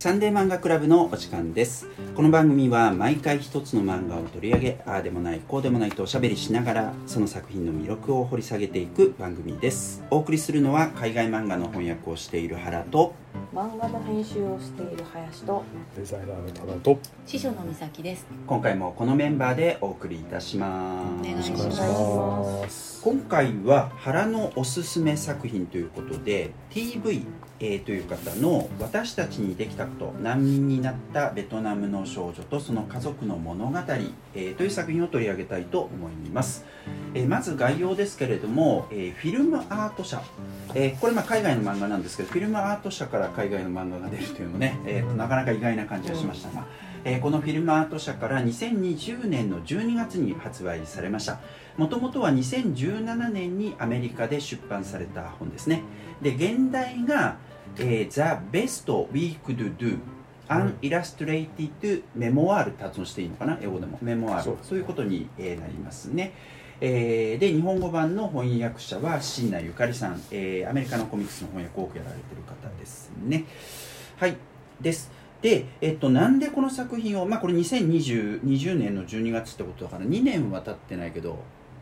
サンデー漫画クラブのお時間です。この番組は毎回一つの漫画を取り上げああでもないこうでもないとおしゃべりしながらその作品の魅力を掘り下げていく番組です。お送りするのは海外漫画の翻訳をしている原と漫画の編集をしている林とデザイナーの多田と師匠の美咲です。今回もこのメンバーでお送りいたします。お願いしお願いします今回は原のおすすめ作品ということで TV えーという方の「私たちにできたこと難民になったベトナムの少女とその家族の物語」えーという作品を取り上げたいと思います、えーまず概要ですけれども、えフィルムアート社、えこれまあ海外の漫画なんですけどフィルムアート社から海外の漫画が出るというのね、えーなかなか意外な感じがしましたが、えこのフィルムアート社から2020年の12月に発売されました。もともとは2017年にアメリカで出版された本ですね。で現代が、えー The Best We Could Do An Illustrated Memoir って発音していいのかな？英語でも。メモアールそういうことに、えーなりますね。えーで日本語版の翻訳者は椎名ゆかりさん、えーアメリカのコミックスの翻訳を多くやられている方ですね。はい。です。で、えっと、なんでこの作品を、まあ、これ2020 20年の12月ってことだから2年は経ってないけど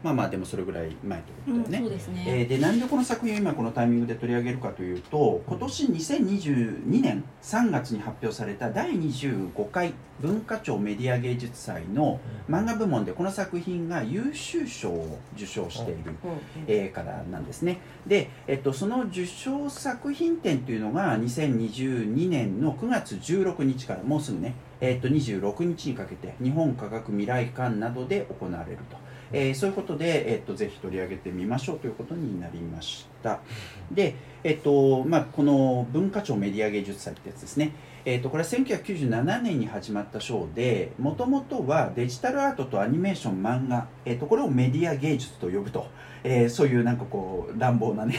まあまあでもそれぐらい前ってことだよね、そうですね、えーでなんでこの作品を今このタイミングで取り上げるかというと今年2022年3月に発表された第25回文化庁メディア芸術祭の漫画部門でこの作品が優秀賞を受賞している、えーからなんですね。で、えっと、その受賞作品展というのが2022年の9月16日からもうすぐね、えっと、26日にかけて日本科学未来館などで行われると、えーそういうことで、えっと、ぜひ取り上げてみましょうということになりました。で、えっとまあ、この文化庁メディア芸術祭ってやつですね。えー、とこれは1997年に始まった賞でもともとはデジタルアートとアニメーション漫画、えー、とこれをメディア芸術と呼ぶと、えーそういうなんかこう乱暴なね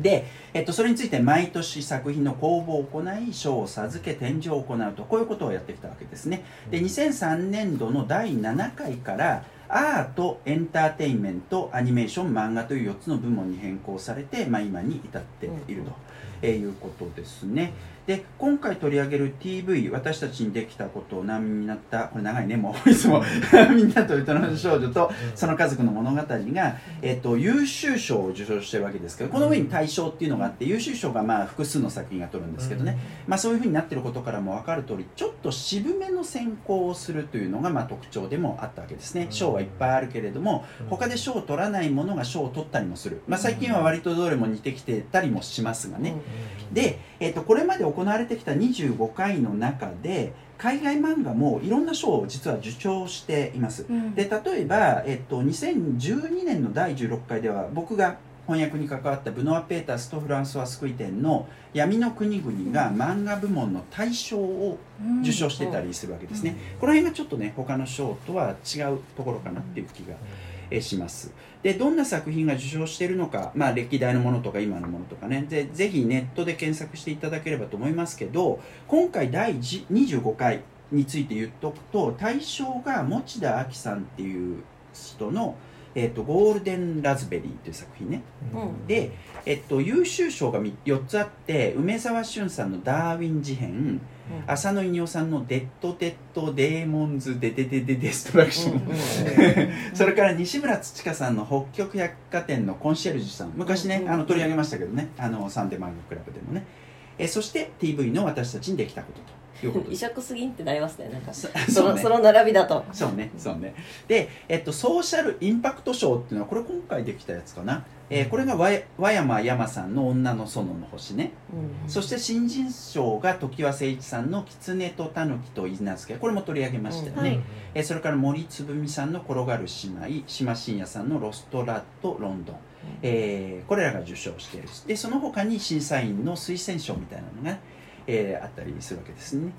で、えっと、それについて毎年作品の公募を行い賞を授け展示を行うとこういうことをやってきたわけですね。で2003年度の第7回からアートエンターテインメントアニメーション漫画という4つの部門に変更されて、まあ、今に至っていると、えーいうことですねで今回取り上げる TV 私たちにできたことを難民になったこれ長いねもう いつも。みんなとベトナムの少女とその家族の物語が、えっと優秀賞を受賞してるわけですけどこの上に大賞っていうのがあって優秀賞がまあ複数の作品が取るんですけどね、まあ、そういうふうになってることからも分かる通りちょっと渋めの選考をするというのがまあ特徴でもあったわけですね。うん。賞はいっぱいあるけれどもうん。他で賞を取らないものが賞を取ったりもする、まあ、最近は割とどれも似てきてたりもしますがね、で、えっとこれまで行われてきた25回の中で海外漫画もいろんな賞を実は受賞しています。うん。で例えば、えっと、2012年の第16回では僕が翻訳に関わったブノア・ペータースとフランソワ・スクイテンの「闇の国々」が漫画部門の大賞を受賞してたりするわけですね、この辺がちょっとね他の賞とは違うところかなっていう気がえします。でどんな作品が受賞しているのか、まあ、歴代のものとか今のものとかね。でぜひネットで検索していただければと思いますけど今回第10 25回について言っとくと対象が持田亜紀さんっていう人の「えっとゴールデン・ラズベリー」という作品ね。うん。で、えっと、優秀賞が4つあって梅沢俊さんの「ダーウィン事変」浅野いにおさんの「デッド・デッド・デーモンズ・デデデデ・デストラクション」それから西村ツチカさんの北極百貨店のコンシェルジュさん昔ね、うん。あの取り上げましたけどね。あのサンデー漫画クラブでもね。えそして TV の私たちにできたことということ異です。色すぎんってなりますねなんかそそそうね。のその並びだと。そうねそうね。で、えっと、ソーシャルインパクト賞っていうのはこれ今回できたやつかな、えーこれが和和山山さんの女の園の星ね。そして新人賞が常盤誠一さんの「狐と狸と稲漬け」これも取り上げましたよね、はい。えーそれから森つぶみさんの「転がる姉妹」島信也さんの「ロストラットロンドン」えーこれらが受賞しているでその他に審査員の推薦賞みたいなのが、えーあったりするわけですね。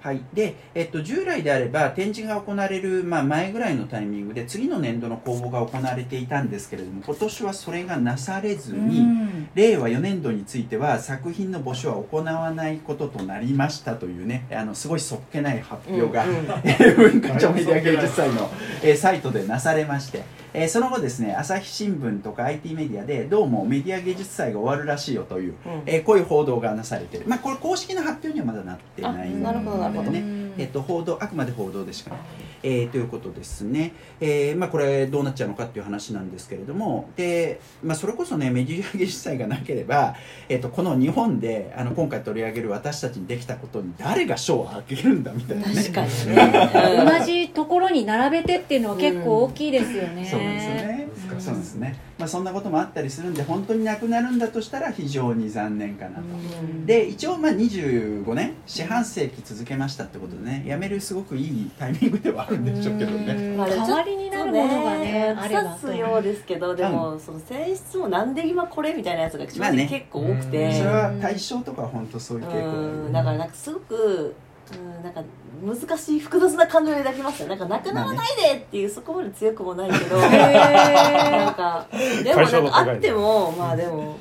はい。で、えっと、従来であれば展示が行われる、まあ、前ぐらいのタイミングで次の年度の公募が行われていたんですけれども今年はそれがなされずに、令和4年度については作品の募集は行わないこととなりましたというねあのすごいそっけない発表が、うんうん。えー文化庁メディア芸術祭の、えーサイトでなされましてえーその後ですね朝日新聞とか IT メディアでどうもメディア芸術祭が終わるらしいよという、うん。えーこういう報道がなされてる。まあこれ公式な発表にはまだなってないあなるほどなるほどねえっと、報道あくまで報道でしかない、えーということですね、えーまあ、これどうなっちゃうのかっていう話なんですけれども。で、まあ、それこそねメディア芸術祭がなければ、えっと、この日本であの今回取り上げる私たちにできたことに誰が賞をあげるんだみたいなね。確かにね、同じところに並べてっていうのは結構大きいですよね、そうですね。うんそうですね、まあ、そんなこともあったりするんで本当になくなるんだとしたら非常に残念かなと。うん。で一応まあ25年四半世紀続けましたってことでねやめるすごくいいタイミングではあるんでしょうけどね。代わりになるものがねあれば腐すようですけどでも、その性質もなんで今これみたいなやつが正まあね。直結構多くて、それは対象とかは本当そういう傾向。だからなんかすごく、うん、なんか難しい複雑な感情を抱きますよ。なんかなくならないでっていうそこまで強くもないけど、なんかでもなんかあってもまあでも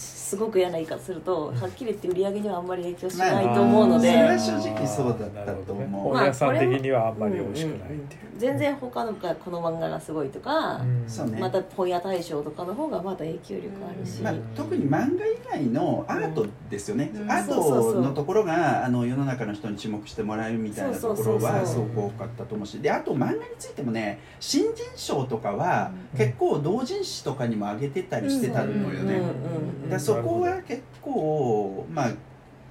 すごく嫌な言い方するとはっきり言って売り上げにはあんまり影響しないと思うので、まあそれは正直そうだったと思う。本屋さん的にはあんまり美味しくないっていう、全然他のがこの漫画がすごいとか、うん。また本屋大賞とかの方がまだ影響力あるし、まあ、特に漫画以外のアートですよね、うん。アートのところがあの世の中の人に注目してもらえるみたいなところはすごく多かったと思うし。であと漫画についてもね新人賞とかはうん。結構同人誌とかにも上げてたりしてたのよね、うんうんうんだからそこは結構まあ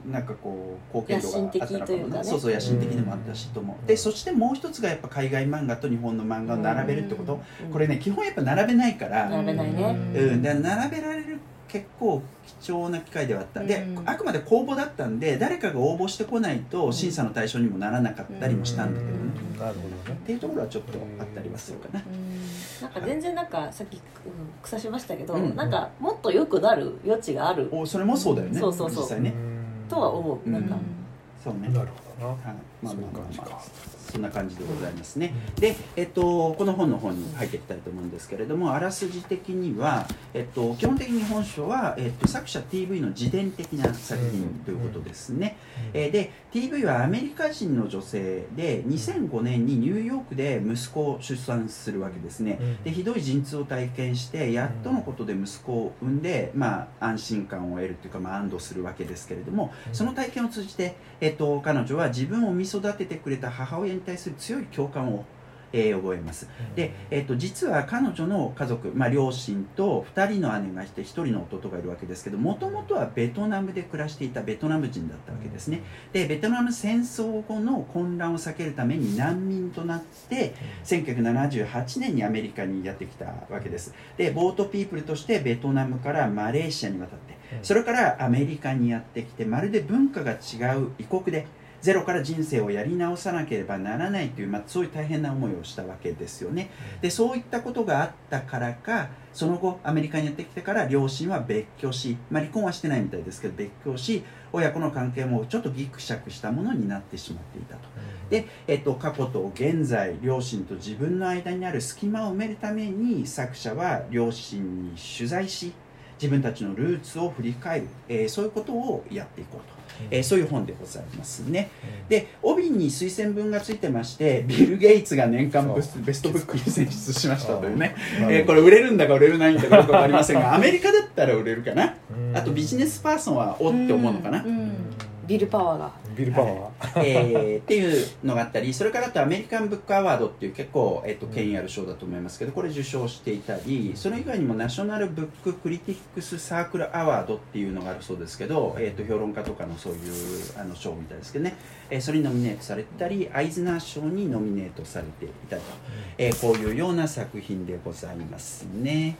なんかこう貢献度があったのかも野心的というかね。そうそう野心的でもあったしと思う。でそしてもう一つがやっぱ海外漫画と日本の漫画を並べるってこと、うん。これね基本やっぱ並べないから、並べないね。うん、で並べられる結構貴重な機会ではあった、でうん。あくまで公募だったんで誰かが応募してこないと審査の対象にもならなかったりもしたんだけどね、なるほどね。っていうところはちょっとあったりはするかな、なんか全然なんかさっき、うん、草しましたけど、うんなんかもっと良くなる余地がある。おそれもそうだよね、そうそうそう。実際ね、とは思う。なんか、そうね、なるほど。なはい、まあまあまあまあかそんな感じでございますね。で、えっと、この本の方に入っていきたいと思うんですけれども、あらすじ的には、えっと、基本的に本書は、えっと、作者 TV の自伝的な作品ということですね。えーで TV はアメリカ人の女性で2005年にニューヨークで息子を出産するわけですね。でひどい陣痛を体験してやっとのことで息子を産んで、まあ、安心感を得るというか、まあ、安堵するわけですけれどもその体験を通じて、えっと、彼女は自分を産み育ててくれた母親に対する強い共感を、えー覚えます。で、えっと、実は彼女の家族、まあ、両親と2人の姉がいて1人の弟がいるわけですけどもともとはベトナムで暮らしていたベトナム人だったわけですね。でベトナム戦争後の混乱を避けるために難民となって1978年にアメリカにやってきたわけです。でボートピープルとしてベトナムからマレーシアに渡ってそれからアメリカにやってきてまるで文化が違う異国でゼロから人生をやり直さなければならないという、まあ、そういう大変な思いをしたわけですよね。でそういったことがあったからかその後アメリカにやってきてから両親は別居し、まあ、離婚はしてないみたいですけど別居し親子の関係もちょっとギクシャクしたものになってしまっていたと。で、えっと、過去と現在両親と自分の間にある隙間を埋めるために作者は両親に取材し自分たちのルーツを振り返る、えーそういうことをやっていこうと、えーそういう本でございますね。で帯に推薦文がついてましてビル・ゲイツが年間ベストベストブックに選出しましたというね、えーこれ売れるんだか売れるないんだかよく分かりませんがアメリカだったら売れるかな。あとビジネスパーソンはおって思うのかな、ビルパワーが。ビルパワー。えーっていうのがあったりそれからあとアメリカンブックアワードっていう結構、えっと権威ある賞だと思いますけどこれ受賞していたりそれ以外にもナショナルブッククリティックスサークルアワードっていうのがあるそうですけど、えっと評論家とかのそういうあの賞みたいですけどね、えーそれにノミネートされてたりアイズナー賞にノミネートされていたりと、えーこういうような作品でございますね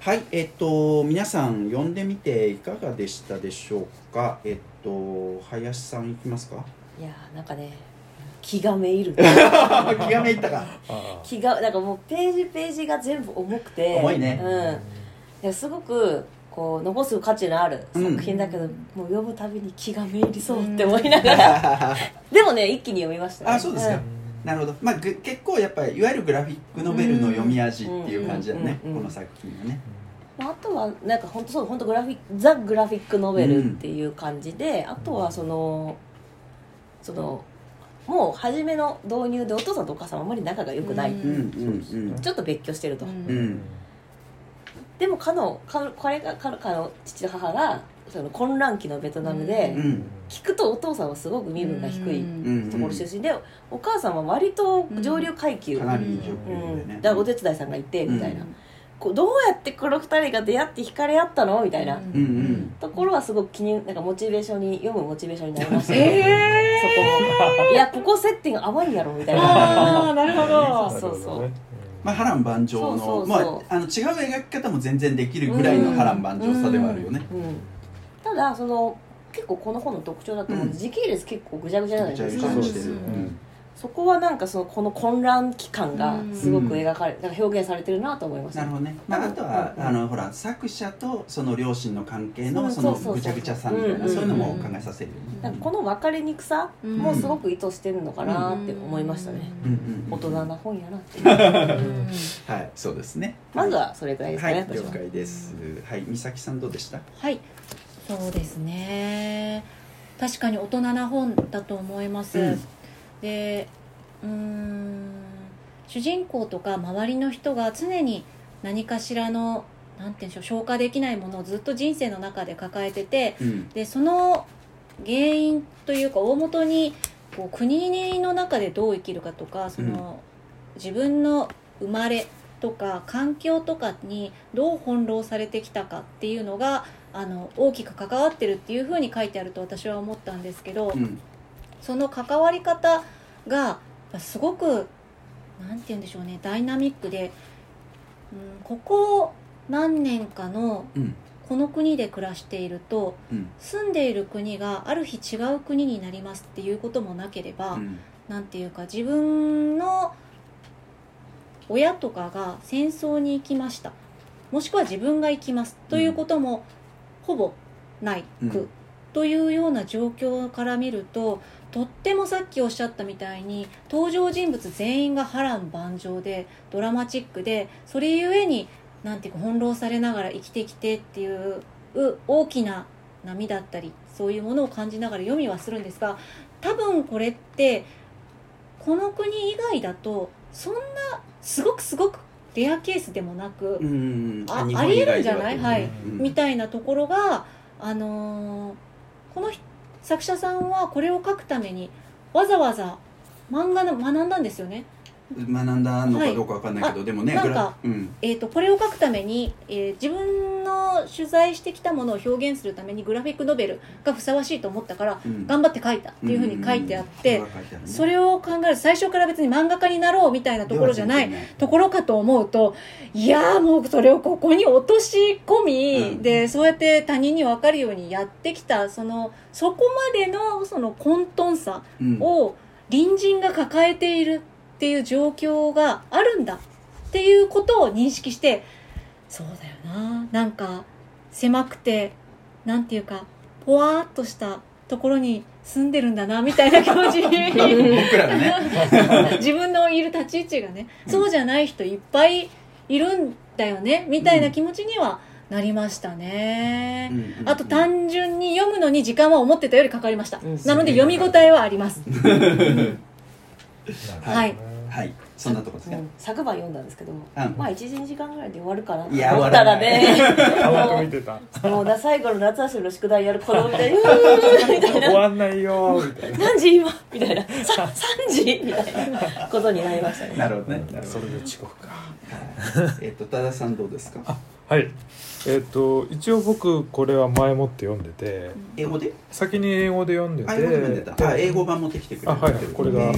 はいえっと皆さん読んでみていかがでしたでしょうか？えっと林さんいきますか？いやーなんかね気がめいる。気がめいったか。あ気がなんかもうページページが全部重くて重いね。うん。いやすごくこう残す価値のあるうん作品だけど、もう読むたびに気がめいりそうって思いながら、でもね一気に読みましたね。あそうですか。んなるほど、まあ、ぐ結構やっぱりいわゆるグラフィックノベルの読み味っていう感じだね、うんうんうんうんこの作品はね。まあ、あとはなんか本当そう本当グラフィックザ・グラフィックノベルっていう感じで、あとはそのそのもう初めの導入でお父さんとお母さんはあまり仲が良くない、うんうんうんうん。ちょっと別居してると、うん。うん。でもかのかこれがかのかの父と母がその混乱期のベトナムで、うん聞くとお父さんはすごく身分が低いうん。ところ出身で、お母さんは割と上流階級、かなりいい状うん。況でねだお手伝いさんがいてみたいな、うん。こうどうやってこの二人が出会って惹かれ合ったの？みたいな、うん。ところはすごく気になんかモチベーションに読むモチベーションになりました。ね、えそこも。いやここ接点が甘いんやろみたいー、あなあなるほど。そうそうそう。まあ、波乱万丈のそうそうそう。まあ、あの違う描き方も全然できるぐらいの波乱万丈さではあるよね、うん。ただその結構この本の特徴だと思う、うん。時系列結構ぐちゃぐちゃじゃないですか。そううん。そこはなんかそのこの混乱期間がすごく描かれ、なんか表現されてるなと思いましたなるほどね、まあ、あとは、うん。あのほら作者とその両親の関係のうんそのぐちゃぐちゃさみたいなうんそういうのも考えさせるよね、この分かりにくさもすごく意図してるのかなって思いましたね、うんうんうん大人な本やなっていう。はいそうですね。まずはそれくらいですかね、了解です。はい美咲さんどうでした？はいそうですね。確かに大人な本だと思います、うん。でうーん主人公とか周りの人が常に何かしらのなんていうんでしょう消化できないものをずっと人生の中で抱えててうん。でその原因というか大元にこう国の中でどう生きるかとかその、自分の生まれとか環境とかにどう翻弄されてきたかっていうのがあの大きく関わってるっていうふうに書いてあると私は思ったんですけど、うん。その関わり方がすごくなんて言うんでしょうねダイナミックで、うん、ここ何年かのうん。この国で暮らしているとうん。住んでいる国がある日違う国になりますっていうこともなければ、うん。なんていうか自分の親とかが戦争に行きました。もしくは自分が行きますということもほぼないく、うん。というような状況から見るととってもさっきおっしゃったみたいに登場人物全員が波乱万丈でドラマチックでそれゆえになんていうか翻弄されながら生きてきてっていうう大きな波だったりそういうものを感じながら読みはするんですが多分これってこの国以外だとそんなすごくすごくレアケースでもなく、うんあありえるんじゃない？はい。うんみたいなところが、あのーこの人作者さんはこれを書くためにわざわざ漫画の学んだんですよね。学んだのかどうかわかんないけど、はいでもねなんかうん。えー、とこれを書くために、えー自分の取材してきたものを表現するためにグラフィックノベルがふさわしいと思ったからうん。頑張って書いたっていうふうに書いてあって、うん。うん。書いてあるねそれを考えると最初から別に漫画家になろうみたいなところじゃないでは全然ところかと思うといやーもうそれをここに落とし込み、うん。でそうやって他人に分かるようにやってきたそのそこまでのその混沌さうん。を隣人が抱えているっていう状況があるんだっていうことを認識してそうだよな。なんか狭くてなんていうかぽわーっとしたところに住んでるんだなみたいな気持ちに 僕らがね。自分のいる立ち位置がね、そうじゃない人いっぱいいるんだよねみたいな気持ちにはなりましたね、うん。あと単純に読むのに時間は思ってたよりかかりました、うん。なので読み応えはあります。はいはい。そんなとこですか、うん。昨晩読んだんですけど、ん。まあ12時間ぐらいで終わるかなと思ったらね。甘く見てた。もうだ最後の夏休みの宿題やる子供みたいに「うー」みたい終なわんないよみたい「な。何時今」みたいな「さ3時」みたいなことになりましたね。なるほどね。それで遅刻か。えっと多田さんどうですか？はいえっ、と一応僕これは前もって読んでて英語で？先に英語で読んでてあ英語でも出た。あ英語版持ってきてくれあはいこれが、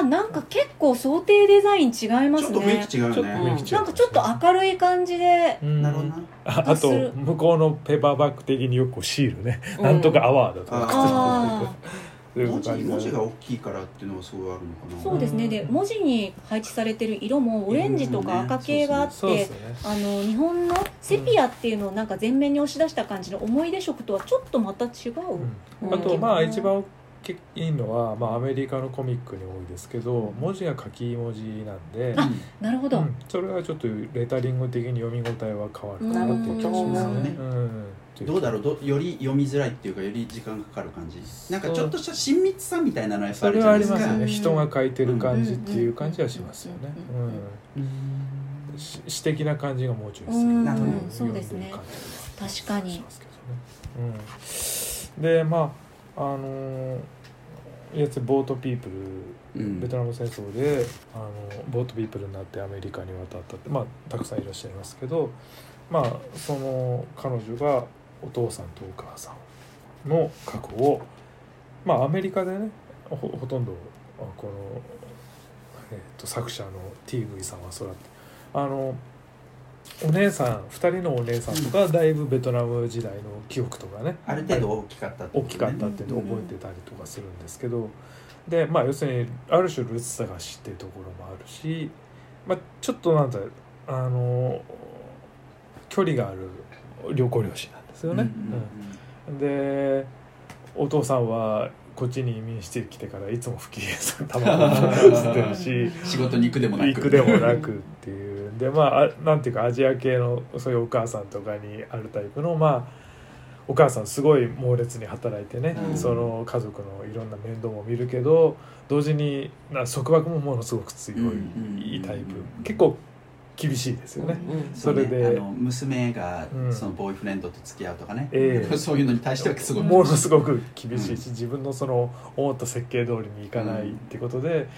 あなんか結構想定デザイン違いますちょっと雰囲ね気違うよちょっとね雰囲気違うなんかちょっと明るい感じで。うん。なるほどな。ああと向こうのペーパーバッグ的によくシールね、うん。なんとかアワードとか文字文字が大きいからっていうのがすごいあるのかな。そうですね。で文字に配置されてる色もオレンジとか赤系があって、そうですね。あの日本のセピアっていうのをなんか前面に押し出した感じの思い出色とはちょっとまた違う、うん。あとまあ一番大きいのは、まあ、アメリカのコミックに多いですけど文字が書き文字なんで、あなるほど、うん。それはちょっとレタリング的に読み応えは変わるかなっていう気がしますね。いうどうだろう？どより読みづらいっていうかより時間がかかる感じ？なんかちょっとした親密さみたいなのはやっぱあそれはあるじゃないですか。りますよね。うん。人が書いてる感じっていう感じはしますよね。うん。詩的な感じがもうちょいなるほどそうですね確かにしますけどね、うん、でまああのーやつボートピープルうん。ベトナム戦争であのボートピープルになってアメリカに渡ったって、まあ、たくさんいらっしゃいますけど、まあ、その彼女がお父さんとお母さんの過去を、まあ、アメリカでねほほとんどあこの、えー、と作者の TV さんはそうだってあのお姉さん2人のお姉さんとかだいぶベトナム時代の記憶とかねある程度大きかったっね。大きかったって覚えてたりとかするんですけど、でまあ要するにある種ルツ探しっていうところもあるし、まあ、ちょっとなんだあの距離がある旅行漁師なんですよね。うんでお父さんはこっちに移民してきてからいつも不機嫌さ卵を吸ってるし。仕事に行くでもなく。行くでもなくっていう。でまああなんていうかアジア系のそういうお母さんとかにあるタイプのまあお母さんすごい猛烈に働いてね、うん。その家族のいろんな面倒も見るけど同時にな束縛もものすごく強いうんタイプ、結構厳しいですよね。うんそれで。うね。あの娘がうん。そのボーイフレンドと付き合うとかね、ええ。そういうのに対してはすごい、ものすごく厳しいし、自分のその思った設計通りにいかないってことで、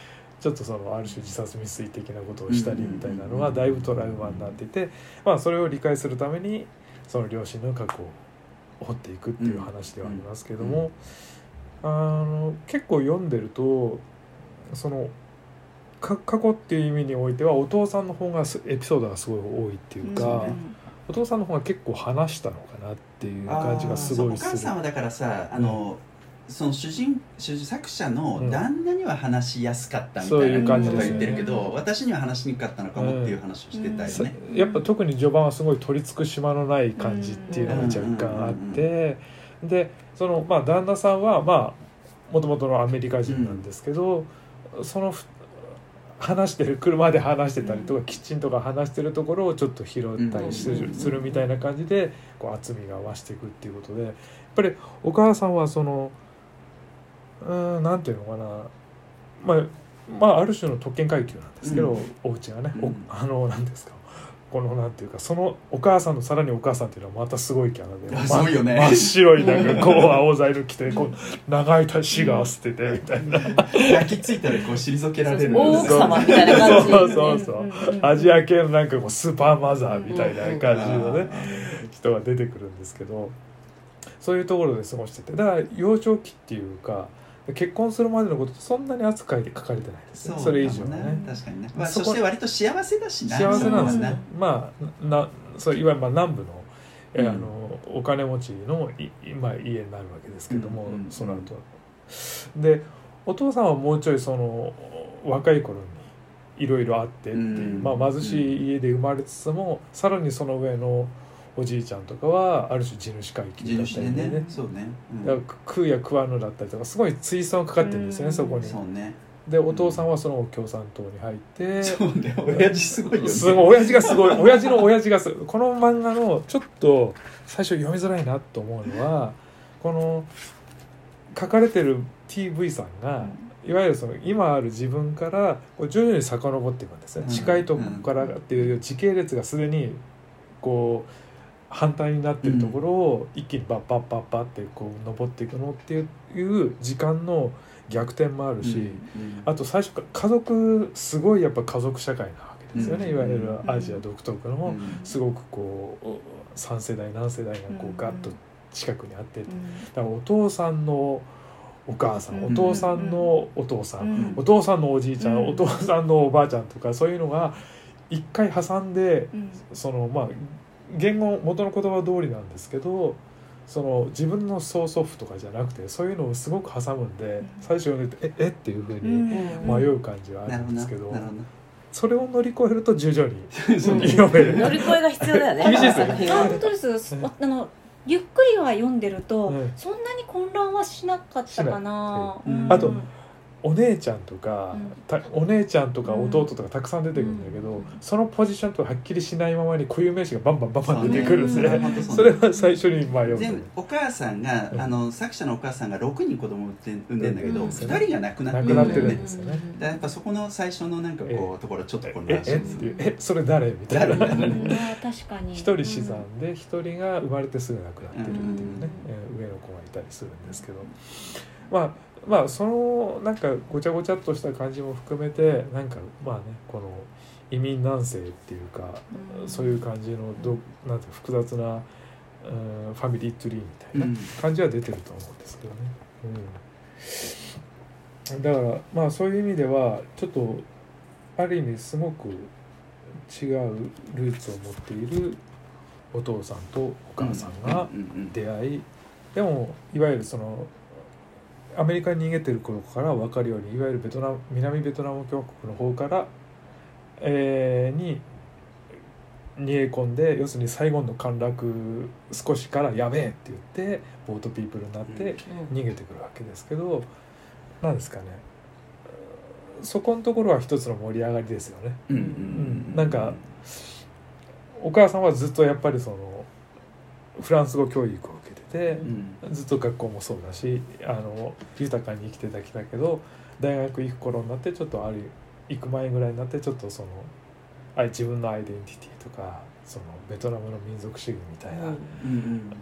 ちょっとそのある種自殺未遂的なことをしたりみたいなのがだいぶトラウマになっていて、まあ、それを理解するためにその両親の過去を掘っていくっていう話ではありますけども、あの結構読んでるとそのか過去っていう意味においてはお父さんの方がすエピソードがすごい多いっていうか、そうねお父さんの方が結構話したのかなっていう感じがすごいする。お母さんはだからさあの、その主人主作者の旦那には話しやすかったみたいなこと感じですねが言ってるけど、私には話しにくかったのかもっていう話をしてたよさね。やっぱ特に序盤はすごい取り付く島のない感じっていうのが若干あってでそのまあ旦那さんはまあもともとのアメリカ人なんですけど、そのふ話してる車で話してたりとか、キッチンとか話してるところをちょっと拾ったりする,、みたいな感じでこう厚みが増していくっていうことでやっぱりお母さんはそのうーんなんていうのかな。まあまあある種の特権階級なんですけど、うん。お家がね、おうん。あのなんですかこのなんていうかそのお母さんのさらにお母さんっていうのはまたすごいキャラで、あますごいよね。真っ白いなんかこう青ザイル着てこう長いシガー捨ててみたいな、焼き付いたらこう退けられるん大ですよ奥様みたいな感じそう。そうそううんう。アジア系のなんかこうスーパーマザーみたいな感じのねあ人が出てくるんですけどそういうところで過ごしてて。だから幼少期っていうか結婚するまでのことそんなに扱いで書かれてないですそうね。それ以上ね。確かにね、まあ、そして割と幸せだしな。幸せなんですね。まあなそういわゆるまあ南部の,、えうん。あのお金持ちのい、まあ、家になるわけですけども、うんうんその後でお父さんはもうちょいその若い頃にいろいろあってっていう、うん。まあ、貧しい家で生まれつつも、さらにその上のおじいちゃんとかはある種地主階級地だったりでね。そうね、うん。だから食うや食わぬだったりとかすごい追損かかってるんですよね、うんそこに。そうね。でお父さんはその後共産党に入って、そうね。親父すごいよね。すごい親父がすごい。親父の親父がすごいこの漫画のちょっと最初読みづらいなと思うのはこの書かれてる TV さんが、いわゆるその今ある自分からこう徐々に遡っていくんですね、うん。近いとこからっていう時系列がすでにこう反対になってるところを一気にバッバッバッバッってこう登っていくのっていう時間の逆転もあるし、うんあと最初から家族すごいやっぱ家族社会なわけですよね、うん。いわゆるアジア独特の、うん。すごくこう3世代何世代がこうガッと近くにあって、だからお父さんのお母さん、うん。お父さんのお父さん、うん。お父さんのおじいちゃん、うん。お父さんのおばあちゃんとかそういうのが一回挟んでうん。そのまあ言語元の言葉通りなんですけどその自分の曽祖父とかじゃなくてそういうのをすごく挟むんで、ん。最初読んでてええっていうふううにん。迷う感じはあなるんですけど、それを乗り越えると徐々に。乗り越えが必要だよね。厳しいです本当です。あのゆっくりは読んでると、うん。そんなに混乱はしなかったかな、あとお姉ちゃんとか、うん。たお姉ちゃんとか弟とかたくさん出てくるんだけど、うん。そのポジションとはっきりしないままに固有名詞がバンバンバンバン出てくるんですね。ね。うんそれは最初にまあ読む全部お母さんが、うん。あの作者のお母さんが6人子供を産んで産んでんだけど、うん。2人が亡くなって亡くなってるんねですよね。だからやっぱそこの最初のなんかこう、ええ。ところちょっと混え乱してえそれ誰みたいな。確かに一人死産で一人が生まれてすぐ亡くなってるっていうね、上の子がいたりするんですけど。まあまあそのなんかごちゃごちゃっとした感じも含めてなんかまあねこの移民南西っていうか、うん。そういう感じのどなんて複雑な、うん、ファミリーツリーみたいなうん。感じは出てると思うんですけどね。うん、だからまあそういう意味ではちょっとある意味すごく違うルーツを持っているお父さんとお母さんが出会いでもいわゆるそのアメリカに逃げてる頃から分かるようにいわゆるベトナム南ベトナム共和国の方から、えーに逃げ込んで要するにサイゴンの陥落少しからやべえって言ってボートピープルになってうん。逃げてくるわけですけどなんですかね。そこのところは一つの盛り上がりですよね。なんかお母さんはずっとやっぱりそのフランス語教育を受けててうん。ずっと学校もそうだしあの豊かに生きてたきたけど大学行く頃になってちょっとある行く前ぐらいになってちょっとそのあ自分のアイデンティティとかそのベトナムの民族主義みたいなうん。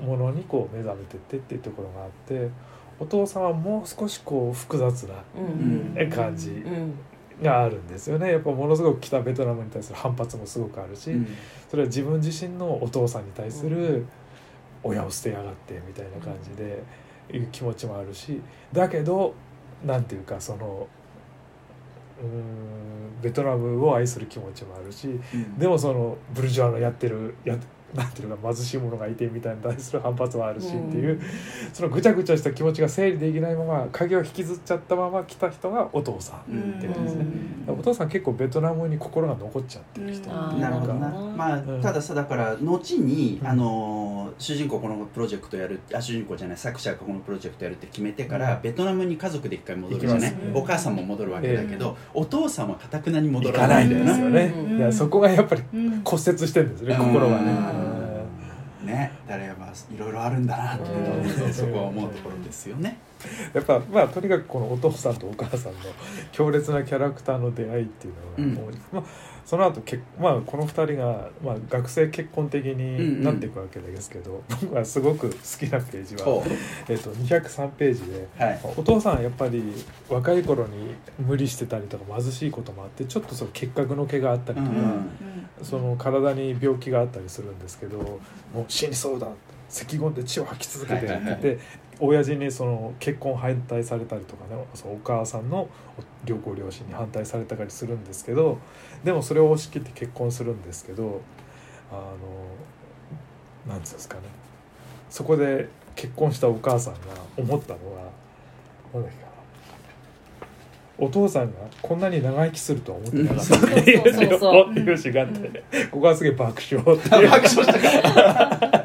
うんものにこう目覚めてってっていうところがあってお父さんはもう少しこう複雑な感じうん。があるんですよね。やっぱものすごく北ベトナムに対する反発もすごくあるし、うん。それは自分自身のお父さんに対する親を捨てやがってみたいな感じでいう気持ちもあるしだけどなんていうかそのうーんベトナムを愛する気持ちもあるしうん。でもそのブルジョアのやってるやなんていうのか貧しい者がいてみたいに対する反発はあるしっていう、そのぐちゃぐちゃした気持ちが整理できないまま影を引きずっちゃったまま来た人がお父さん。うんっていうことですね。うん。お父さん結構ベトナムに心が残っちゃってる人。なるほど。なまあうんたださだから後に、うんあの主人公このプロジェクトやるあ主人公じゃない作者がこのプロジェクトやるって決めてから、うん。ベトナムに家族で一回戻るじゃない、お母さんも戻るわけだけど、お父さんはかたくなに戻行かないんだよいやそこがやっぱりうん骨折してるんですね、うん。心がね、うんねだからやっぱいろいろあるんだなって そこは思うところですよね。やっぱまあとにかくこのお父さんとお母さんの強烈なキャラクターの出会いっていうのが、うんまあ、その後けまあこの2人が、まあ、学生結婚的になっていくわけですけど、僕はすごく好きなページは、ほえっと203ページでうはい。お父さんはやっぱり若い頃に無理してたりとか貧しいこともあってちょっとその結核の毛があったりとか、うんうん。その体に病気があったりするんですけどもう死にそうだ咳込んで血を吐き続けてって言って、親父にその結婚反対されたりとかねお母さんの良子両親に反対されたりするんですけどでもそれを押し切って結婚するんですけどあのなんつうんですかね。そこで結婚したお母さんが思ったのはなんだっけお父さんがこんなに長生きするとは思ってなかった。っていうそうそうそうそう。っていうシーンがあって、ここはすげえ爆笑っていう。爆笑した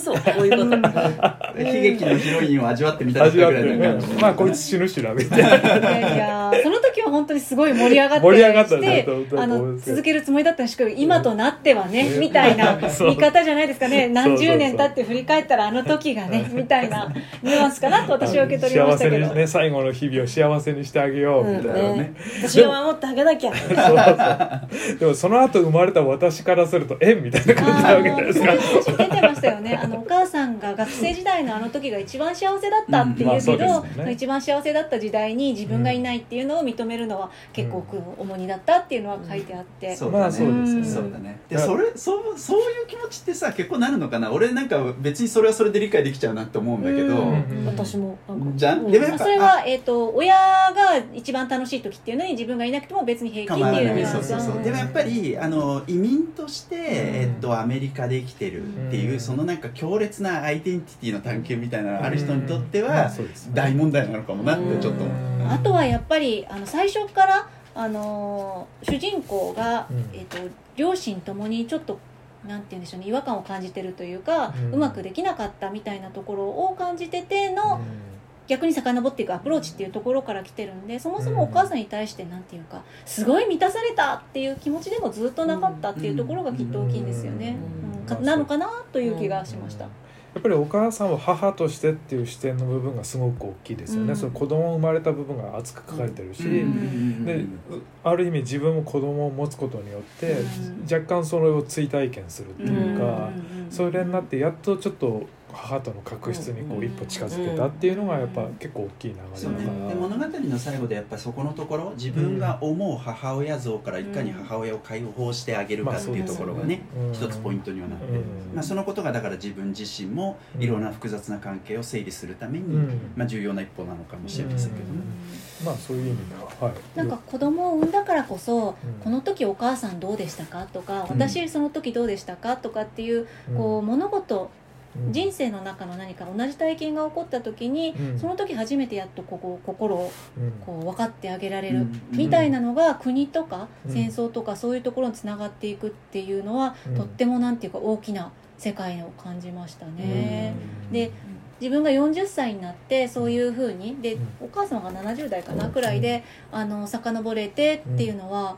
そうこういうことら 悲劇のヒロインを味わってみたい味わってぐら。いの感じまあこいつ死ぬしなみたいな。いやその時は本当にすごい盛り上がって盛り上がったねあの続けるつもりだったんですけど今となってはねねみたいな。見方じゃないですかね。何十年経って振り返ったらあの時がねみたいなニュアンスかなと私は受け取りましたけど。にね最後の日々を幸せにしてあげようみたいなね,、ね私が守ってあげなきゃ。そうそう。でもその後生まれた私からするとえみたいな感じなわけじゃないですか。出てましたよね。あのお母さんが学生時代のあの時が一番幸せだったっていうけど、うんまあね。一番幸せだった時代に自分がいないっていうのを認めるのは結構重荷だったっていうのは書いてあって、そうだね。まあそうですよね。そうだね。でそれそうそういう気持ちってさ結構なるのかな？俺なんか別にそれはそれで理解できちゃうなって思うんだけど、うん。うん私もなんかじゃん？うでもやっぱまあそれは、えー、と親が一番楽しい時っていうのに自分がいなくても別に平気っていうそうそうそう。でもやっぱりあの移民として、えっと、アメリカで生きてるっていう、うん。そのなんか強烈なアイデンティティの探求みたいなのがある人にとってまは大問題なのかもなってちょっとあとはやっぱりあの最初から、あのー主人公が、うん。えー、と両親ともにちょっとなんて言うんでしょうね違和感を感じてるというか、ううんまくできなかったみたいなところを感じてての、逆に遡っていくアプローチっていうところから来てるんでそもそもお母さんに対してなんていうかすごい満たされたっていう気持ちでもずっとなかったっていうところがきっと大きいんですよね、うん。かなのかなという気がしました。やっぱりお母さんは母としてっていう視点の部分がすごく大きいですよね、うん。その子供生まれた部分が熱く書かれてるし、うん。である意味自分も子供を持つことによって、うん。若干それを追体験するっていうか、うん。それになってやっとちょっと母との確執にこう一歩近づけたっていうのがやっぱ結構大きい流れだから、で物語の最後でやっぱそこのところ自分が思う母親像からいかに母親を解放してあげるかっていうところがねうん。一つポイントにはなってる、うん。まあ、そのことがだから自分自身もいろんな複雑な関係を整理するために、うん。まあ、重要な一歩なのかもしれませんけどね。まあそういう意味では、はい、なんか子供を産んだからこそ、うん。この時お母さんどうでしたかとか私その時どうでしたかとかっていうこう物事うん人生の中の何か同じ体験が起こった時にうん。その時初めてやっとここ心をうん。こう分かってあげられるうん。みたいなのが国とかうん。戦争とかそういうところにつながっていくっていうのはうん。とってもなんていうか大きな世界を感じましたね。うん。で自分が40歳になってそういうふうにでうん。お母様が70代かなくらいであの遡れてっていうのは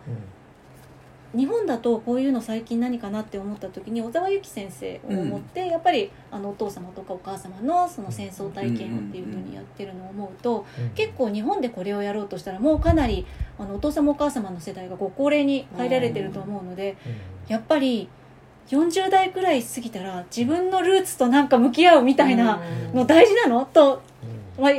日本だとこういうの最近何かなって思った時に小沢由紀先生を思って、やっぱりあのお父様とかお母様のその戦争体験をっていうふうにやってるのを思うとうん。結構日本でこれをやろうとしたらもうかなりあのお父様お母様の世代がご高齢に入られてると思うのでやっぱり40代くらい過ぎたら自分のルーツとなんか向き合うみたいなの大事なの？と、まあ、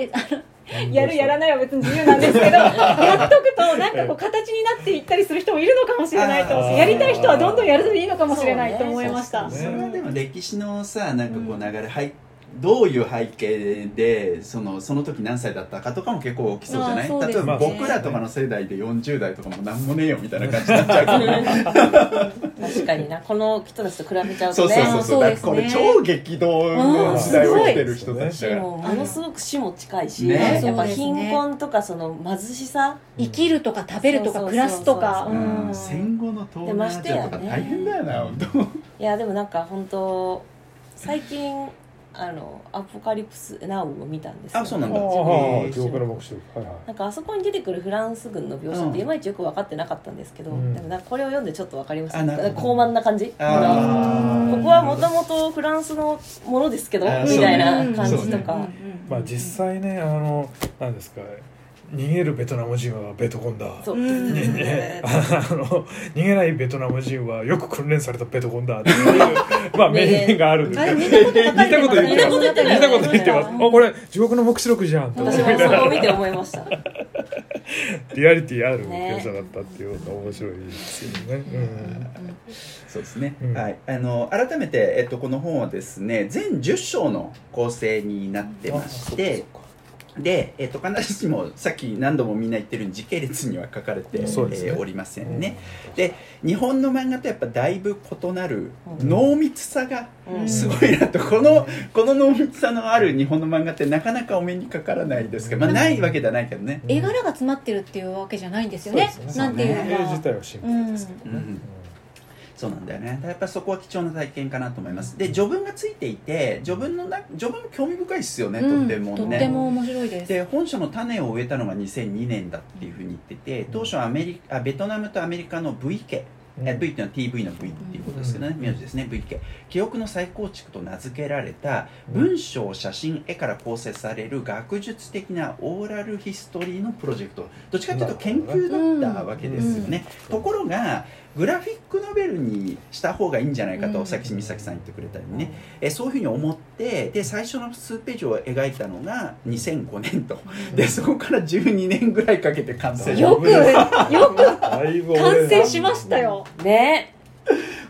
やるやらないは別に自由なんですけど やっとくとなんかこう形になっていったりする人もいるのかもしれないとやりたい人はどんどんやるといいのかもしれないと思いました。そうね。それはでも歴史のさなんかこう流れ、はいどういう背景でそのその時何歳だったかとかも結構大きそうじゃない、あそうです例えばね僕らとかの世代で40代とかも何もねえよみたいな感じになっちゃうから確かになこの人たちと比べちゃうそうとねそうそう。そう、これ超激動の時代を生きてる人たちだしから、もものすごく死も近いし、ね。やっぱ貧困とかその貧しさ。生きるとか食べるとかそうそうそうそう暮らすとか。そううんうん。戦後の東南アジアとか大変だよな本当。いやでもなんか本当最近あの「アポカリプス・ナウ」を見たんですよ。あそうなんだ。ああへー。記憶の目視はいはい。なんかあそこに出てくるフランス軍の描写ってうんいまいちよく分かってなかったんですけど、うん。でもなんかこれを読んでちょっと分かりましたあなるほど。高慢な感じ？あー。ここはもともとフランスのものですけどあー。みたいな感じとか、うんうんまあ実際ねあの何ですか逃げるベトナム人はベトコンだ。そう、うんねね、あの逃げないベトナム人はよく訓練されたベトコンだ。っていうまあ名言があるんですけど見たこと言ってます？見たこと言ってます。あこれ地獄の黙示録じゃんと。思い私ながらもそこを見て思いました。リアリティあるね。描写だったっていうのが面白いですよね、そうですね、うん。はい、あの改めて、えっと、この本はですね全10章の構成になってましてで、えっと、必ずしもさっき何度もみんな言ってるように時系列には書かれて、えーおりませうん。んね、で日本の漫画とやっぱだいぶ異なるうん。濃密さがうん。すごいなと、このこの濃密さのある日本の漫画ってなかなかお目にかからないですけど、まあ、ないわけではないけどね、絵柄が詰まってるっていうわけじゃないんですよね。なんていう絵自の体はシンプルですけどね、うんそうなんだよね。やっぱりそこは貴重な体験かなと思います。で序文がついていて序文のな序文も興味深いですよね、うん。とってもね。とっても面白いです。で本書の種を植えたのが2002年だっていうふうに言ってて当初アメリカあベトナムとアメリカの V 家、うん。え V っていうのは TV の V っていうことですけどね、うん。名字ですね V 家記憶の再構築と名付けられた文章写真絵から構成される学術的なオーラルヒストリーのプロジェクト。どっちかというと研究だったわけですよね、ところがグラフィックノベルにした方がいいんじゃないかと、うん。さっき美咲さん言ってくれたようにね、えそういうふうに思ってで最初の数ページを描いたのが2005年と。でそこから12年ぐらいかけて完成よくよく完成しましたよ。ね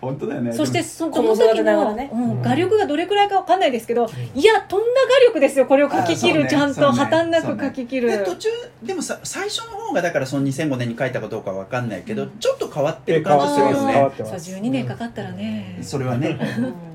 本当だよね。そしてそこのの時の、ね。うん画力がどれくらいかわかんないですけどいやとんだ画力ですよこれを書き切る、ねちゃんとね。破綻なく書き切る、で途中でもさ最初の方がだからその2005年に書いたかどうかわかんないけど、うん。ちょっと変わってる感じするよね。そう12年かかったらね、それはね。うん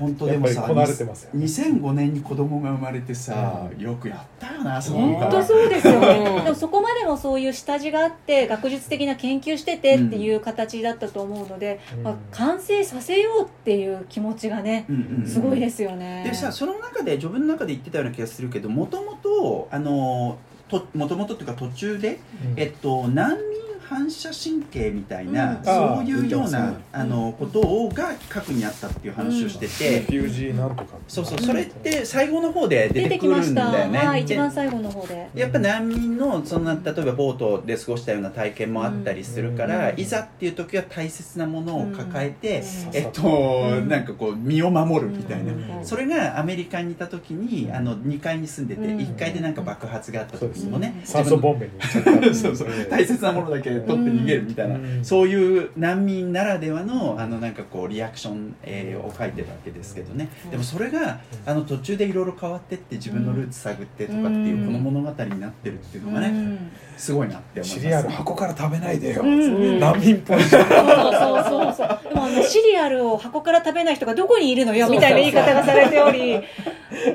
本当でもさやっぱりこなれてますよ2005年に子供が生まれてさ、よくやったよなそこ本当そうですよね、うんでもそこまでのそういう下地があって学術的な研究しててっていう形だったと思うので、うん。まあ、完成させようっていう気持ちがねうんうんうん。すごいですよね。でさその中で自分の中で言ってたような気がするけどもともととあのともともとというか途中で、えっと、難民反射神経みたいな、うん。そういうようなあのことをが核にあったっていう話をしてて、フュージーなんとか。そうそう。それって最後の方で出出てくるんてきました。だよね。はいで一番最後の方で。やっぱ難民のそんな例えばボートで過ごしたような体験もあったりするから、うん。いざっていう時は大切なものを抱えて、うん。えっと、うん。なんかこう身を守るみたいな、うん。それがアメリカにいた時にあの2階に住んでてうん。1階でなんか爆発があった時もね、酸素ボンベに そうそう。大切なものだけ取って逃げるみたいな、うん。そういう難民ならではのあのなんかこうリアクション、えーを書いてるわけですけどね、うん。でもそれがあの途中でいろいろ変わってって自分のルーツ探ってとかっていうこの物語になってるっていうのがね、うん。すごいなって思います。シリアル箱から食べないでよ、うん。難民っぽい。そうそうそうそう。でもあのシリアルを箱から食べない人がどこにいるのよみたいな言い方がされており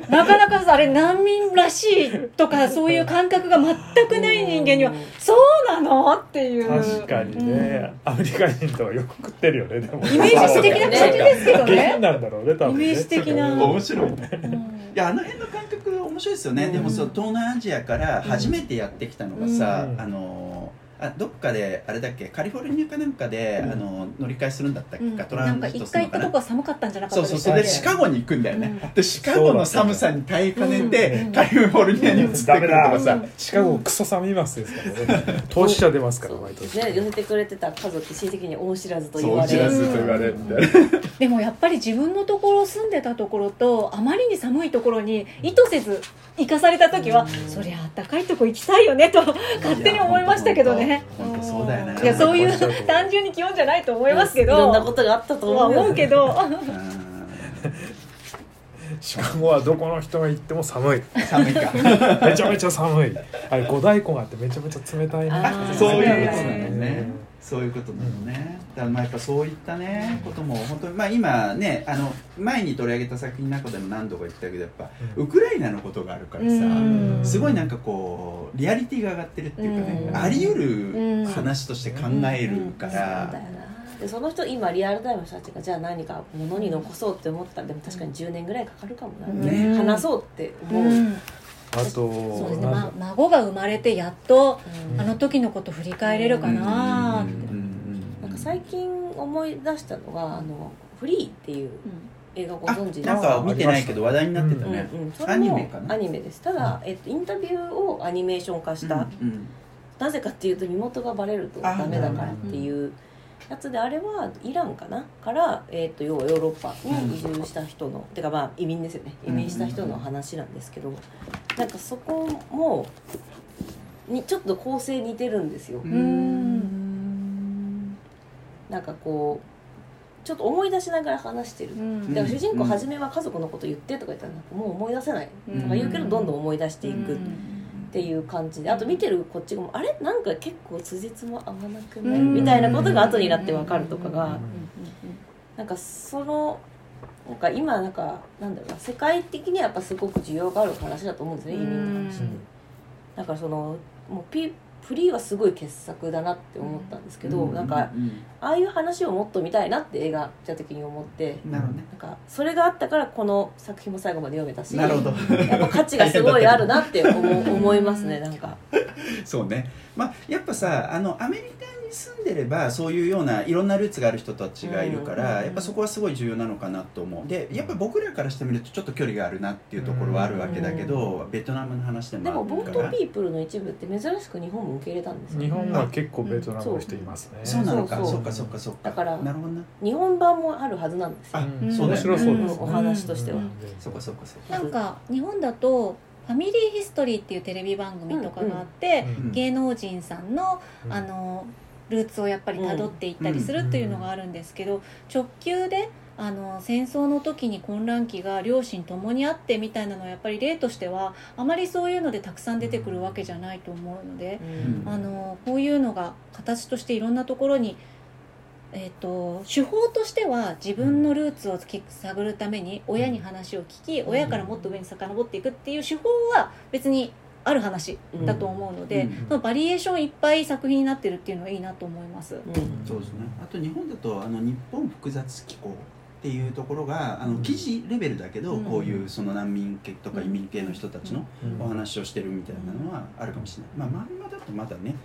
なかなかさあれ難民らしいとかそういう感覚が全くない人間にはそうなの？っていう確かにね、アメリカ人とはよく食ってるよねでもイメージ的な感じですけどね。なんだろうね多分ね。イメージ的な。面白いね。うん。いやあの辺の感覚面白いですよね、うん。でもそう東南アジアから初めてやってきたのがさ、うん。あのあどっかであれだっけカリフォルニアかなんかで、うん。あの乗り換えするんだったっけ、うん。かトランなんかジットするのかな？一回行ったとこは寒かったんじゃなかっそうそうそれでシカゴに行くんだよね、うん。でシカゴの寒さに耐えかねて、うん。カリフォルニアに移ってくるとかさ、うん。シカゴクソ寒いますですからね。投資者出ますから毎年。ね寄せてくれてた家族親戚に恩知らずと言われ知らずと言われるみたいな、でもやっぱり自分のところ住んでたところとあまりに寒いところに意図せず行かされた時は、うんそりゃあったかいとこ行きたいよねと勝手に思いましたけどね。そうだよね。いやそういう単純に気温じゃないと思いますけどいろんなことがあったとは思う思うけど。シカゴはどこの人が行っても寒い。うん寒いか。めちゃめちゃ寒い。あれ五大湖があってめちゃめちゃ冷たいね。あー。そういうことなのうんねそういうことなのね。だからまあやっぱそういったねことも本当にまあ今ねあの前に取り上げた作品の中でも何度か言ったけどやっぱうん。ウクライナのことがあるからさ、うん。すごいなんかこうリアリティが上がってるっていうかね、うん。あり得る話として考えるかそうだよら、な。でその人今リアルタイムの人たちがじゃあ何かものに残そうって思ったらでも確かに10年ぐらいかかるかもな、ね。話そうって思う、うんあとそうですね、ま孫が生まれてやっとうん。あの時のこと振り返れるかなって、うんうんうんなんか最近思い出したのが「あのフリー」っていう映画ごあ存知ですなんか見てないけど話題になってたうんね、うん、それアニもメかな？アニメです。ただ、えっと、インタビューをアニメーション化した、うんなぜかっていうと身元がバレるとダメだからっていうやつであれはイランかなから、えー、と要はヨーロッパに移住した人の、てかまあ移民ですよね。移民した人の話なんですけど、なんかそこもにちょっと構成似てるんですよ、うん。うんなんかこうちょっと思い出しながら話してる、うん。だから主人公初めは家族のこと言ってとか言ったらなんかもう思い出せないうん。とか言うけどどんどん思い出していく。っうんていう感じであと見てるこっちもあれ？なんか結構辻褄合わなくない？うん。みたいなことが後になって分かるとかがうん。なんかそのなんか今なんかなんだろうな世界的にはやっぱすごく需要がある話だと思うんですね移民の話。だからそのもうピフリーはすごい傑作だなって思ったんですけど、なんかうんああいう話をもっと見たいなって映画見た時に思ってなるほどね。なんかそれがあったからこの作品も最後まで読めたしなるほど。やっぱ価値がすごいあるなって思思いますねなんか。そうね。まあやっぱさあのアメリカに住んでればそういうようないろんなルーツがある人たちがいるから、うんやっぱそこはすごい重要なのかなと思う。でやっぱ僕らからしてみるとちょっと距離があるなっていうところはあるわけだけど、ベトナムの話ででもボーもあるから。トピープルの一部って珍しく日本も受け入れたんですよ日本は結構ベトナムの人いますね、そうなのかそう。そうそっかそっかそっか。だからなるほどな。日本版もあるはずなんですよ。あうん。そうだよね面白そうですね、うん。お話としては。うんそっかそっかそっか。なんか日本だと「ファミリーヒストリー」っていうテレビ番組とかがあって、うん。うん。芸能人さんのうん。あのルーツをやっぱりたどっていったりするっていうのがあるんですけど直球であの戦争の時に混乱期が両親ともにあってみたいなのはやっぱり例としてはあまりそういうのでたくさん出てくるわけじゃないと思うのでうん。あのこういうのが形としていろんなところに、えー、と手法としては自分のルーツを探るために親に話を聞き親からもっと上に遡っていくっていう手法は別にある話だと思うので、うん。そのバリエーションいっぱい作品になってるっていうのはいいなと思います。うん。そうですね。あと日本だとあの日本複雑機構っていうところがあの記事レベルだけど、うん。こういうその難民系とか移民系の人たちのうん。お話をしてるみたいなのはあるかもしれない、まあ漫画だとまだね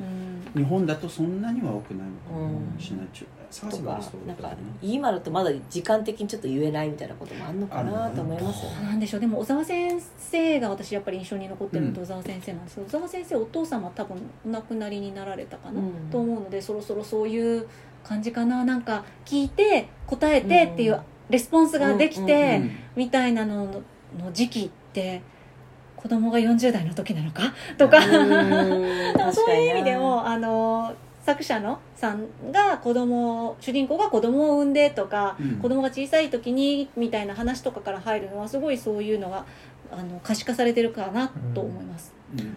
うん。日本だとそんなには多くないのかもしれない、うなんかだけどね。今だとまだ時間的にちょっと言えないみたいなこともあるのかなと思いますな。んでしょう。でも小沢先生が私やっぱり印象に残ってるのとうん小沢先生なんですけど、小沢先生お父様多分お亡くなりになられたかな、うん。と思うのでそろそろそういう感じかな。なんか聞いて答えてっていううんレスポンスができて、うんみたいなののの時期って子供が40代の時なのか？とか、そういう意味でもあの作者のさんが子供主人公が子供を産んでとか、うん。子供が小さい時にみたいな話とかから入るのはすごいそういうのがあの可視化されてるかなと思います。うんうん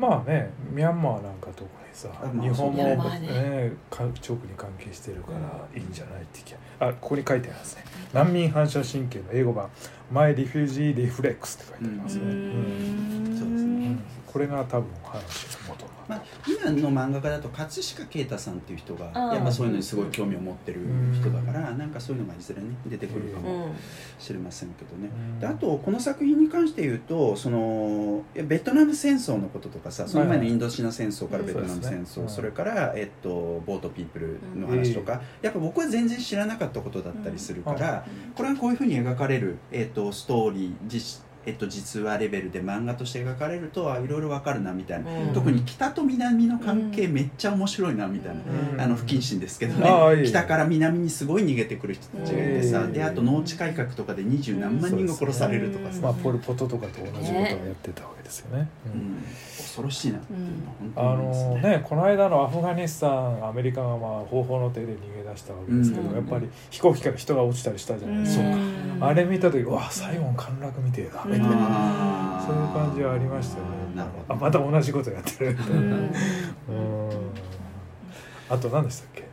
まあねミャンマーなんか特にさあまあ日本もね。ね。か直に関係してるからいいんじゃないってあここに書いてありますね。難民反射神経の英語版「My Refugee Reflex」って書いてありますね、そうですね。これが多分話の元まあ、今の漫画家だと葛飾啓太さんっていう人がやっぱそういうのにすごい興味を持ってる人だからなんかそういうのがいずれね出てくるかうもん。しれませんけどね。うん。であとこの作品に関して言うとそのいやベトナム戦争のこととかさその前のインドシナ戦争からベトナム戦争、それから、えっと、ボートピープルの話とか、やっぱ僕は全然知らなかったことだったりするから、これはこういうふうに描かれる、えっと、ストーリー実,、えっと、実話レベルで漫画として描かれるとあいろいろわかるなみたいな、うん。特に北と南の関係うん。めっちゃ面白いなみたいな。うん。あの不謹慎ですけどね。北から南にすごい逃げてくる人たちがいてさうん。であと農地改革とかで二十何万人が殺されるとかさ、まあポル・ポトとかと同じことをやってたわけですよね、ううん。ん、恐ろしいなっていうのあのねこの間のアフガニスタンアメリカがまあ方法の手で逃げ出したわけですけど、うん。やっぱり飛行機から人が落ちたりしたじゃないですか、んあれ見た時うわ最後の陥落みてえだ。みたいな、そういう感じはありましたよね。なるほど。あまた同じことやってるみたいな、うん。うん。あと何でしたっけ？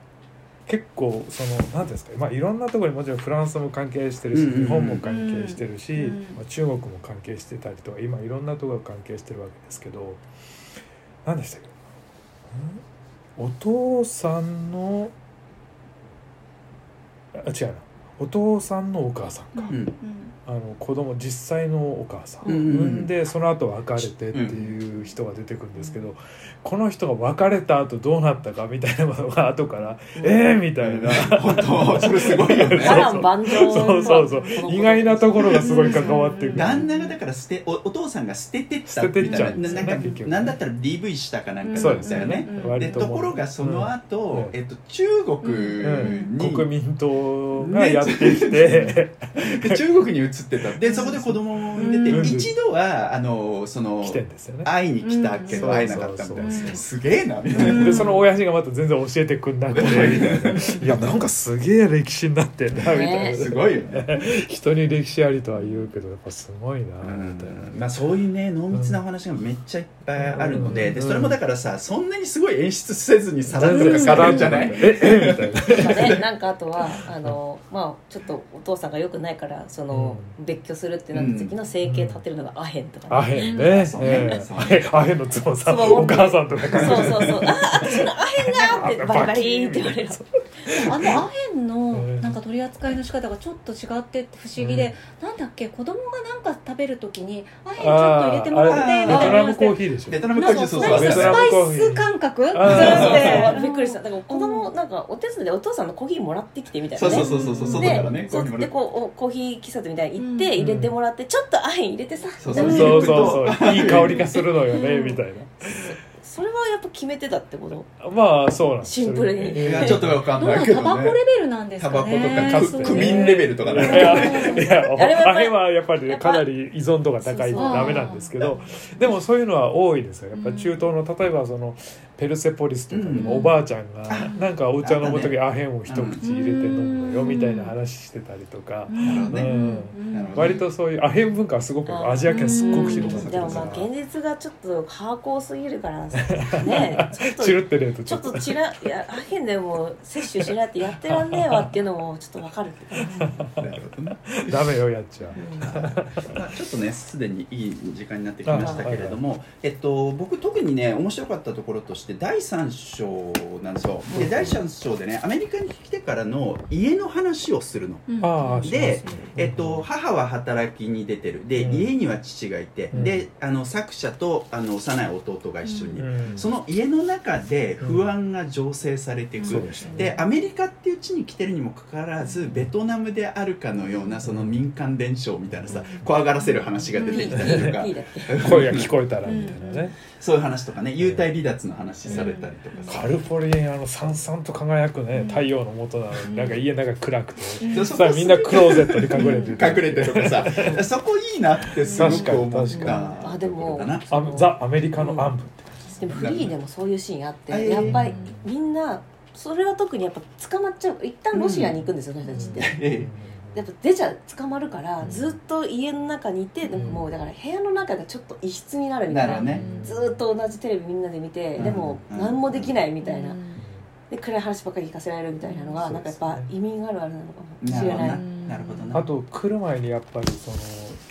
結構その何ていうんですか、まあ、いろんなところにもちろんフランスも関係してるし、うんうんうん。日本も関係してるし、うんまあ、中国も関係してたりとか今いろんなところが関係してるわけですけど何でしたっけ？ん？お父さんのあ違うなお父さんのお母さんか、うん。あの子供実際のお母さん、うん。うんうん産んでその後別れてっていう人が出てくるんですけど、この人が別れた後どうなったかみたいなものが後から「えー!」みたいな、本当それすごいよね。そうそうそう。意外なところがすごい関わって。くる。旦那がだから捨ておお父さんが捨ててったみたいななんねだったら DV したかなんかそうですよね、うん。で割ところがその後、うん。えっと、中国うん。に、国民党がやってきて、で中国に移ってた。でそこで子供を産んでて、うん一度はあのその来てんですよね。会いに来たけうん。ど会えなかったみたいな、そうそうそうすげえなみたいな、うんでその親父がまた全然教えてくんなくて。いやなんかすげえ歴史になってんなみたいな、ねすごいよね、人に歴史ありとは言うけどやっぱすごいなうん。みたいな。まあ、そういうね濃密なお話がめっちゃいっぱいあるので,、うん。でそれもだからさそんなにすごい演出せずにさらっと書かれるんじゃない、ええみたいな。なんかあとはあの、まあ、ちょっとお父さんがよくないからその、別居するってなった時の生計立てるのがアヘンとかアね、ヘンね。ええ。そう。アヘンの妻さん、お母さんとかそうそうそう。あ私のアヘンがってバリバリって言われるあのアヘンのうん。なんか取り扱いの仕方がちょっと違ってって不思議で、なんだっけ子供がなんか食べるときにアヘンちょっと入れてもらってあーみたいなベトナムコーーヒーでしょ。ベトナムコなんかーヒーそうそう。スパイス感覚そうそうらそう。びっくりした。だから子供なんかお手伝いでお父さんのコーヒーもらってきてみたいなね。そうそうそうそうそう。で外からねそうでコーヒーもらって。こうおコーヒー喫茶店みたいに行っうんて入れてもらってちょっとアヘン入れてさそうそうそう。そういい香りがするのよねみたい それはやっぱ決めてたってこと？なまあそうなんですシンプルに。いやちょっとわかんなないけどのタバコレねベルなんですかね？タバコとかククミンレベルとかいね。やいやあれはやっぱりかなり依存度が高いとダメなんですけどでもそういうのは多いですよ。やっぱ中東の例えばそのペルセポリスとかでおばあちゃんがあなんかお茶飲む時あアヘンを一口入れて飲むのよみたいな話してたりとか。割とそういうアヘン文化はすごくアジア圏すっごく広がってでもまあ現実がちょっとハーすぎるからね。ちょっとチルってるとちょっとちらいやアヘンでも摂取しないってやってらんねえわっていうのもちょっとわかる ダメよやっちゃまあちょっとねすでにいい時間になってきましたけれども、えっと、僕特にね面白かったところとしして第3章なんですよ。でうん。第3章でねアメリカに来てからの家の話をするの。うん。でえっと、母は働きに出てる。で、うん。家には父がいて、うん。であの作者とあの幼い弟が一緒に、うん。その家の中で不安が醸成されていく、でね。でアメリカっていう地に来てるにもかかわらずベトナムであるかのようなその民間伝承みたいなさ怖がらせる話が出てきたりとか。声が聞こえたらみたいなね、そういう話とかね。幽体離脱の話されたりとかさ、カルフォルニアのさんさんと輝くねうん。太陽の下なのになんか家の中暗くて、うん。でそしたらみんなクローゼットに隠れてる。隠れてるとかさ。そこいいなってすごく思っ確かたに確かに。あでもザ・アメリカの暗部ってでもフリーでもそういうシーンあって、えーやっぱりみんなそれは特にやっぱ捕まっちゃう。一旦ロシアに行くんですよ、私たちって、えやっぱ出ちゃう捕まるから、うん。ずっと家の中にいて、でももうだから部屋の中がちょっと異質になるえみたいな。ね。ずっと同じテレビみんなで見て、うん。でもうん。何もできないみたいな、うん。で暗い話ばっかり聞かせられるみたいなのが、うんなんかやっぱ移民あるあるなのかもしれない。なるほどな。あと来る前にやっぱりその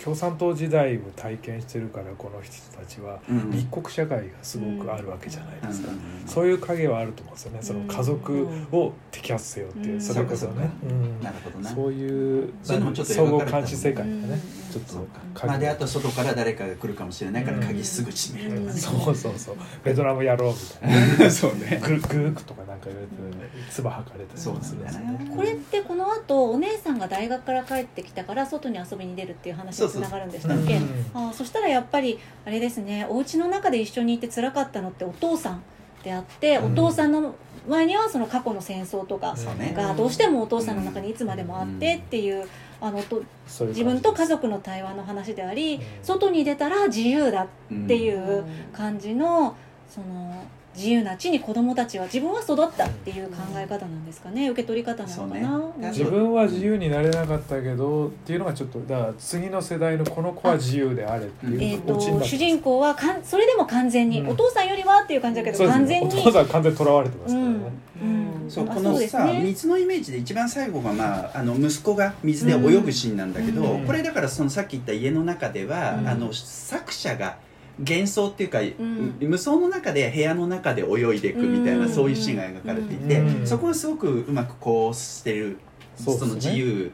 共産党時代を体験してるからこの人たちはうん。立国社会がすごくあるわけじゃないですか、うん。そういう影はあると思うんですよね。その家族を摘発せよっていう、うん。それこそね、うん。なるほどな。そういう総合監視世界がね、うん。ちょっとまあであと外から誰かが来るかもしれないからうん。鍵すぐ閉めるとかね。そうそうそう。ベトナムやろうみたいな。そうね。ググークとかなんか言われて、ね、唾吐かれてそうなんだよね。これってこの後お姉さんが大学から帰ってきたから外に遊びに出るっていう話につながるんでしたっけ？うん。あーそしたらやっぱりあれですねお家の中で一緒にいて辛かったのってお父さんであって、うん。お父さんの前にはその過去の戦争とかがどうしてもお父さんの中にいつまでもあってっていう、あのと自分と家族の対話の話であり、うん。外に出たら自由だっていうん。う感じのその自由な地に子供たちは自分は育ったっていう考え方なんですかね。受け取り方なのかな、ね。自分は自由になれなかったけどっていうのがちょっとだから次の世代のこの子は自由であれっていうえー、と主人公はかんそれでも完全に、うん。お父さんよりはっていう感じだけど完全に。お父さん完全にとらわれてますからね、うん。そうあこのさ、そうですね。水のイメージで一番最後が、まあ、あの息子が水で泳ぐシーンなんだけど、うん。これだからそのさっき言った家の中では、うん。あの作者が幻想っていうか、ん。無双の中で部屋の中で泳いでいくみたいな、うん。そういうシーンが描かれていて、うん。そこはすごくうまくこうしてるそ,、の自由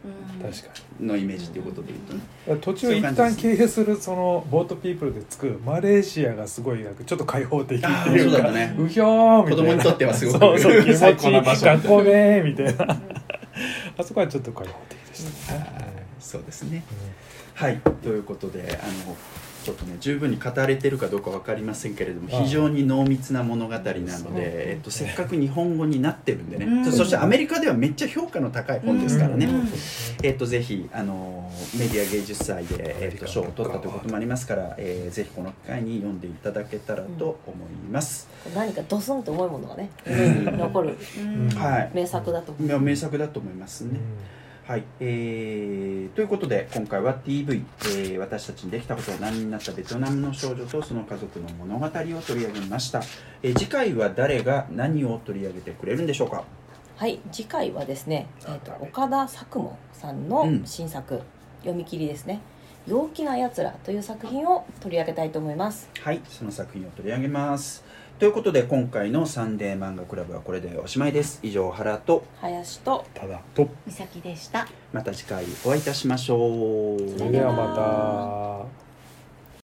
のイメージっていうことで言うとね、に途中一旦経営するそのボートピープルでつくマレーシアがすごいなんかちょっと開放的っていうかそうね。うひょーみたいな。子供にとってはすごくそうそう気持ちい最高ない場所学校ねーみたいな。あそこはちょっと開放的でしたね、はいそうですね。うん。はい。ということであのちょっとね十分に語れてるかどうか分かりませんけれども非常に濃密な物語なので、えっと、せっかく日本語になってるんでね、うん。そしてアメリカではめっちゃ評価の高い本ですからね、うん。えっと、ぜひあのメディア芸術祭で、えっと、賞を取ったということもありますから、えーぜひこの機会に読んでいただけたらと思います、何かドスンと重いものがね残るうん。はい。名作だと名作だと思いますね、はい、えーということで今回は TV、えー私たちにできたことは何になったベトナムの少女とその家族の物語を取り上げました、えー次回は誰が何を取り上げてくれるんでしょうか？はい。次回はですね、えー、と岡田佐久間さんの新作、読み切りですね「陽気なやつら」という作品を取り上げたいと思います。はい。その作品を取り上げますということで今回のサンデー漫画クラブはこれでおしまいです。以上原と林とただと。美咲でした。また次回お会いいたしましょう。それではまた